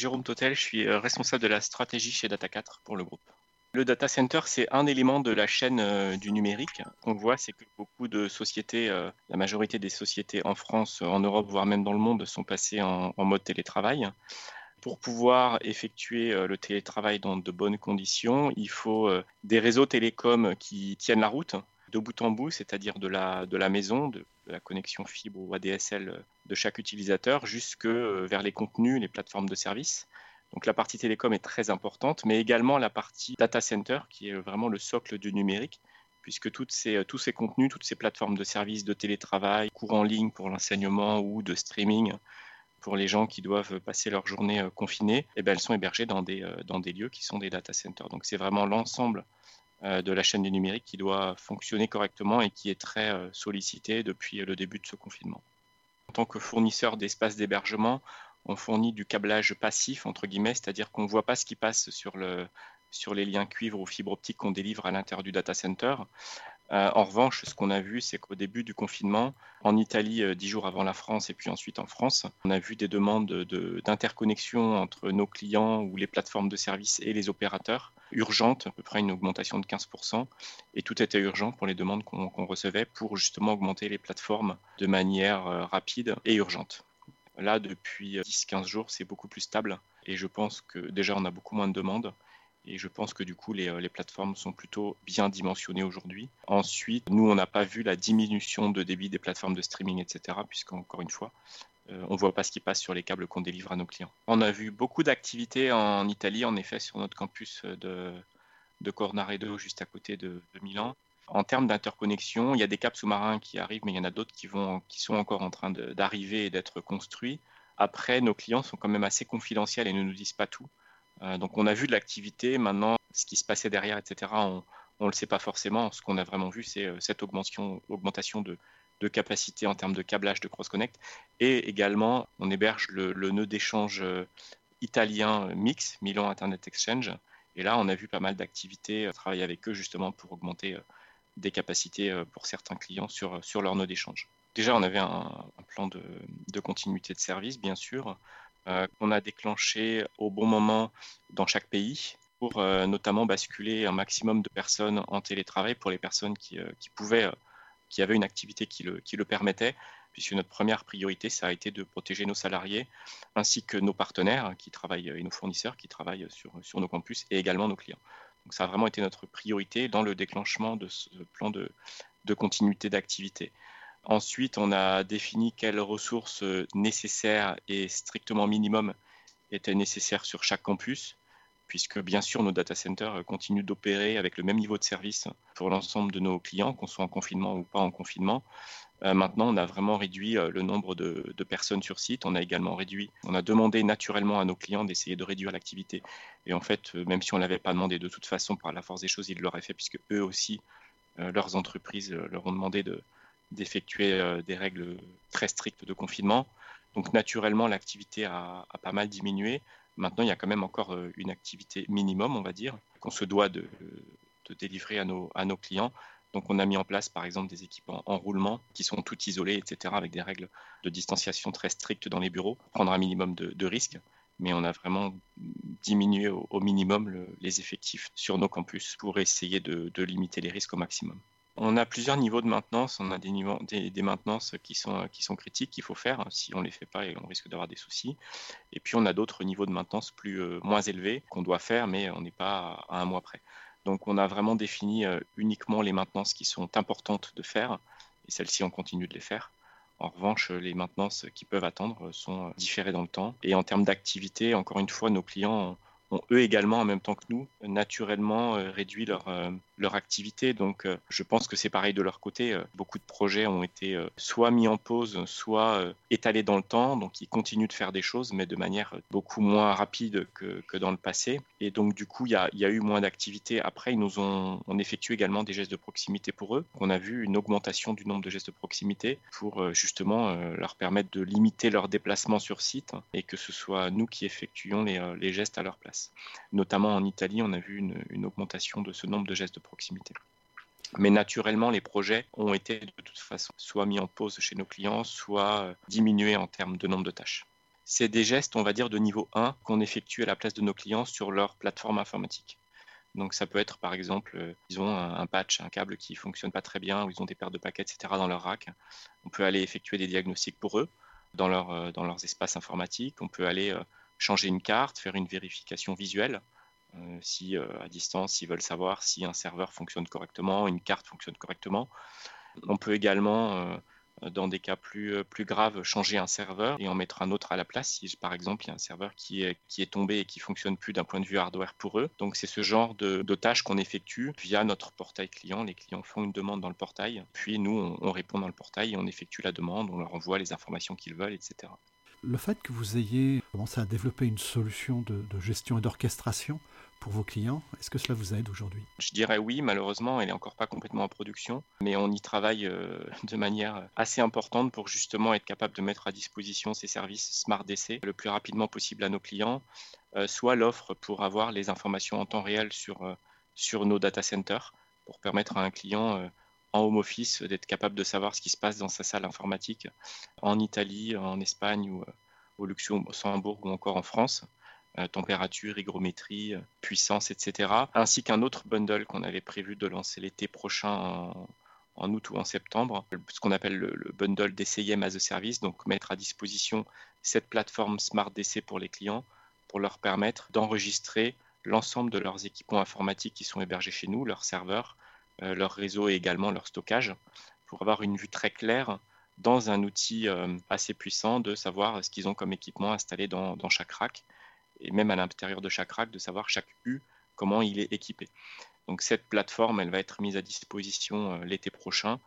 Jérôme Totel, je suis responsable de la stratégie chez Data4 pour le groupe. Le data center, c'est un élément de la chaîne du numérique. On voit, c'est que beaucoup de sociétés, la majorité des sociétés en France, en Europe, voire même dans le monde, sont passées en, en mode télétravail. Pour pouvoir effectuer le télétravail dans de bonnes conditions, il faut des réseaux télécoms qui tiennent la route de bout en bout, c'est-à-dire de la, de la maison, de, la connexion fibre ou ADSL de chaque utilisateur, jusque euh, vers les contenus, les plateformes de services. Donc la partie télécom est très importante, mais également la partie data center, qui est vraiment le socle du numérique, puisque toutes ces, euh, tous ces contenus, toutes ces plateformes de services de télétravail, cours en ligne pour l'enseignement ou de streaming pour les gens qui doivent passer leur journée euh, confinée, eh bien, elles sont hébergées dans des, dans des lieux qui sont des data centers. Donc c'est vraiment l'ensemble euh, de la chaîne du numérique qui doit fonctionner correctement et qui est très euh, sollicité depuis le début de ce confinement. En tant que fournisseur d'espace d'hébergement, on fournit du câblage passif, entre guillemets, c'est-à-dire qu'on ne voit pas ce qui passe sur, sur les liens cuivre ou fibre optique qu'on délivre à l'intérieur du data center. Euh, en revanche, ce qu'on a vu, c'est qu'au début du confinement, en Italie, euh, dix jours avant la France et puis ensuite en France, on a vu des demandes d'interconnexion entre nos clients ou les plateformes de services et les opérateurs urgentes, à peu près une augmentation de 15%. Et tout était urgent pour les demandes qu'on recevait pour justement augmenter les plateformes de manière euh, rapide et urgente. Là, depuis 10-15 jours, c'est beaucoup plus stable et je pense que déjà, on a beaucoup moins de demandes et je pense que du coup, les, euh, les plateformes sont plutôt bien dimensionnées aujourd'hui. Ensuite, nous, on n'a pas vu la diminution de débit des plateformes de streaming, etc., puisqu'encore une fois, euh, on ne voit pas ce qui passe sur les câbles qu'on délivre à nos clients. On a vu beaucoup d'activités en Italie, en effet, sur notre campus de, de Cornaredo, juste à côté de, Milan. En termes d'interconnexion, il y a des câbles sous-marins qui arrivent, mais il y en a d'autres qui sont encore en train d'arriver et d'être construits. Après, nos clients sont quand même assez confidentiels et ne nous disent pas tout. Euh, donc on a vu de l'activité, maintenant ce qui se passait derrière, etc., on ne le sait pas forcément. Ce qu'on a vraiment vu, c'est euh, cette augmentation, augmentation de, capacité en termes de câblage de cross-connect. Et également, on héberge le, nœud d'échange euh, italien Mix, Milan Internet Exchange. Et là, on a vu pas mal d'activités, travailler avec eux justement pour augmenter des capacités pour certains clients sur, sur leur nœud d'échange. Déjà, on avait un, plan de, continuité de service, bien sûr, qu'on a déclenché au bon moment dans chaque pays pour euh, notamment basculer un maximum de personnes en télétravail pour les personnes qui, euh, pouvaient, qui avaient une activité qui le, permettait, puisque notre première priorité, ça a été de protéger nos salariés ainsi que nos partenaires qui travaillent et nos fournisseurs qui travaillent sur, nos campus et également nos clients. Donc ça a vraiment été notre priorité dans le déclenchement de ce plan de continuité d'activité. Ensuite, on a défini quelles ressources nécessaires et strictement minimum étaient nécessaires sur chaque campus, puisque bien sûr nos data centers continuent d'opérer avec le même niveau de service pour l'ensemble de nos clients, qu'on soit en confinement ou pas en confinement. Euh, maintenant, on a vraiment réduit euh, le nombre de, personnes sur site. On a également réduit, on a demandé naturellement à nos clients d'essayer de réduire l'activité. Et en fait, euh, même si on ne l'avait pas demandé de toute façon, par la force des choses, ils l'auraient fait, puisque eux aussi, leurs entreprises leur ont demandé de, d'effectuer euh, des règles très strictes de confinement. Donc naturellement, l'activité a, pas mal diminué. Maintenant, il y a quand même encore euh, une activité minimum, on va dire, qu'on se doit de, délivrer à nos, à nos, clients. Donc on a mis en place par exemple des équipements en roulement qui sont tout isolés, etc., avec des règles de distanciation très strictes dans les bureaux, prendre un minimum de, risques. Mais on a vraiment diminué au, minimum les effectifs sur nos campus pour essayer de limiter les risques au maximum. On a plusieurs niveaux de maintenance. On a des, maintenances qui sont, critiques qu'il faut faire. Si on ne les fait pas, on risque d'avoir des soucis. Et puis, on a d'autres niveaux de maintenance plus, euh, moins élevés qu'on doit faire, mais on n'est pas à un mois près. Donc, on a vraiment défini euh, uniquement les maintenances qui sont importantes de faire. Et celles-ci, on continue de les faire. En revanche, les maintenances qui peuvent attendre sont différées dans le temps. Et en termes d'activité, encore une fois, nos clients ont eux également, en même temps que nous, naturellement euh, réduit leur, euh, leur activité. Donc euh, je pense que c'est pareil de leur côté. Beaucoup de projets ont été soit mis en pause, soit étalés dans le temps. Donc ils continuent de faire des choses, mais de manière beaucoup moins rapide que, que dans le passé. Et donc du coup, il y a, eu moins d'activité. Après, ils nous ont on effectué également des gestes de proximité pour eux. On a vu une augmentation du nombre de gestes de proximité pour justement leur permettre de limiter leurs déplacements sur site et que ce soit nous qui effectuions les, les gestes à leur place. Notamment en Italie, on a vu une, augmentation de ce nombre de gestes de proximité. Mais naturellement, les projets ont été de toute façon soit mis en pause chez nos clients, soit euh, diminués en termes de nombre de tâches. c'est des gestes, on va dire, de niveau 1 qu'on effectue à la place de nos clients sur leur plateforme informatique. Donc ça peut être par exemple, euh, ils ont un, patch, un câble qui fonctionne pas très bien, ou ils ont des pertes de paquets, etc. dans leur rack. On peut aller effectuer des diagnostics pour eux dans, euh, dans leurs espaces informatiques. On peut aller changer une carte, faire une vérification visuelle. Si à distance, ils veulent savoir si un serveur fonctionne correctement, une carte fonctionne correctement. On peut également dans des cas plus, euh, plus graves, changer un serveur et en mettre un autre à la place si, par exemple, il y a un serveur qui est, qui est tombé et qui fonctionne plus d'un point de vue hardware pour eux. Donc, c'est ce genre de, tâches qu'on effectue via notre portail client. Les clients font une demande dans le portail, puis nous, on, répond dans le portail et on effectue la demande, on leur envoie les informations qu'ils veulent, etc. Le fait que vous ayez commencé à développer une solution de gestion et d'orchestration pour vos clients. Est-ce que cela vous aide aujourd'hui? Je dirais oui, malheureusement, elle n'est encore pas complètement en production, mais on y travaille euh, de manière assez importante pour justement être capable de mettre à disposition ces services Smart DC le plus rapidement possible à nos clients, euh, soit l'offre pour avoir les informations en temps réel sur, euh, sur nos data centers, pour permettre à un client en home office d'être capable de savoir ce qui se passe dans sa salle informatique en Italie, en Espagne ou au Luxembourg ou encore en France. Euh, température, hygrométrie, euh, puissance, etc. Ainsi qu'un autre bundle qu'on avait prévu de lancer l'été prochain en, août ou en septembre, ce qu'on appelle le, bundle DCIM as a service, donc mettre à disposition cette plateforme Smart DC pour les clients pour leur permettre d'enregistrer l'ensemble de leurs équipements informatiques qui sont hébergés chez nous, leurs serveurs, euh, leur réseau et également leur stockage, pour avoir une vue très claire dans un outil assez puissant de savoir ce qu'ils ont comme équipement installé dans chaque rack et même à l'intérieur de chaque rack, de savoir chaque U, comment il est équipé. Donc cette plateforme, elle va être mise à disposition euh, l'été prochain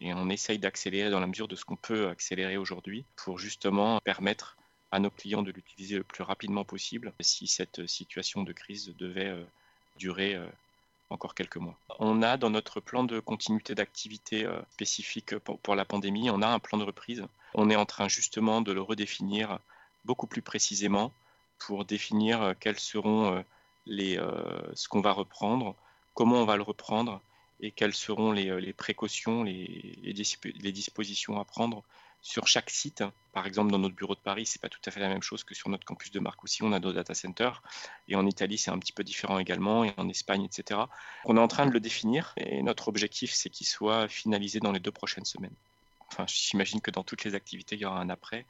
et on essaye d'accélérer dans la mesure de ce qu'on peut accélérer aujourd'hui pour justement permettre à nos clients de l'utiliser le plus rapidement possible si cette situation de crise devait euh, durer euh, encore quelques mois. On a dans notre plan de continuité d'activité spécifique pour la pandémie, on a un plan de reprise. On est en train justement de le redéfinir beaucoup plus précisément pour définir euh, quels seront euh, les, euh, ce qu'on va reprendre, comment on va le reprendre et quelles seront les, précautions, les, dispositions à prendre sur chaque site. Par exemple, dans notre bureau de Paris, c'est pas tout à fait la même chose que sur notre campus de Marcoussis. On a nos data centers. Et en Italie, c'est un petit peu différent également. Et en Espagne, etc. On est en train de le définir. Et notre objectif, c'est qu'il soit finalisé dans les deux prochaines semaines. Enfin, j'imagine que dans toutes les activités, il y aura un après.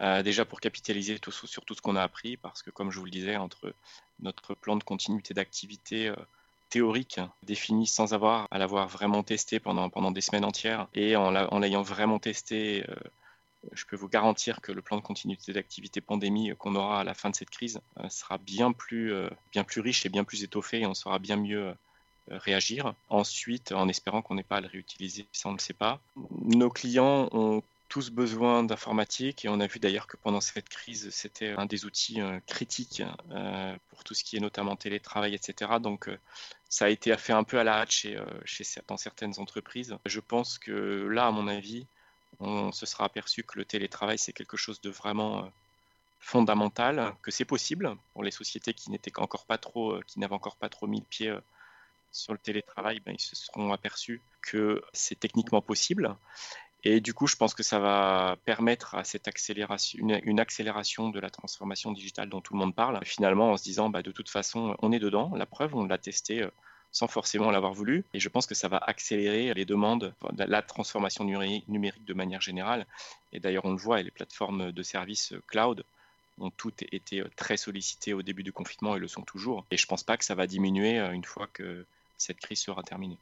Euh, déjà pour capitaliser sur tout ce qu'on a appris, parce que comme je vous le disais, entre notre plan de continuité d'activité euh, théorique défini sans avoir à l'avoir vraiment testé pendant, pendant des semaines entières, et en l'ayant vraiment testé, euh, je peux vous garantir que le plan de continuité d'activité pandémie qu'on aura à la fin de cette crise sera bien plus, bien plus riche et bien plus étoffé, et on saura bien mieux réagir. Ensuite, en espérant qu'on n'ait pas à le réutiliser, ça on ne le sait pas. Nos clients ont tous besoin d'informatique et on a vu d'ailleurs que pendant cette crise, c'était un des outils euh, critiques euh, pour tout ce qui est notamment télétravail, etc. Donc euh, ça a été fait un peu à la hâte chez, chez, dans certaines entreprises. Je pense que là, à mon avis, on se sera aperçu que le télétravail, c'est quelque chose de vraiment fondamental, que c'est possible pour les sociétés qui n'étaient encore pas trop, qui n'avaient encore pas trop mis le pied sur le télétravail, ben, ils se seront aperçus que c'est techniquement possible et du coup, je pense que ça va permettre cette accélération, une, accélération de la transformation digitale dont tout le monde parle, finalement en se disant, bah, de toute façon, on est dedans, la preuve, on l'a testé euh, sans forcément l'avoir voulu. Et je pense que ça va accélérer les demandes, la transformation numérique de manière générale. Et d'ailleurs, on le voit, les plateformes de services cloud ont toutes été très sollicitées au début du confinement et le sont toujours. Et je ne pense pas que ça va diminuer euh, une fois que cette crise sera terminée.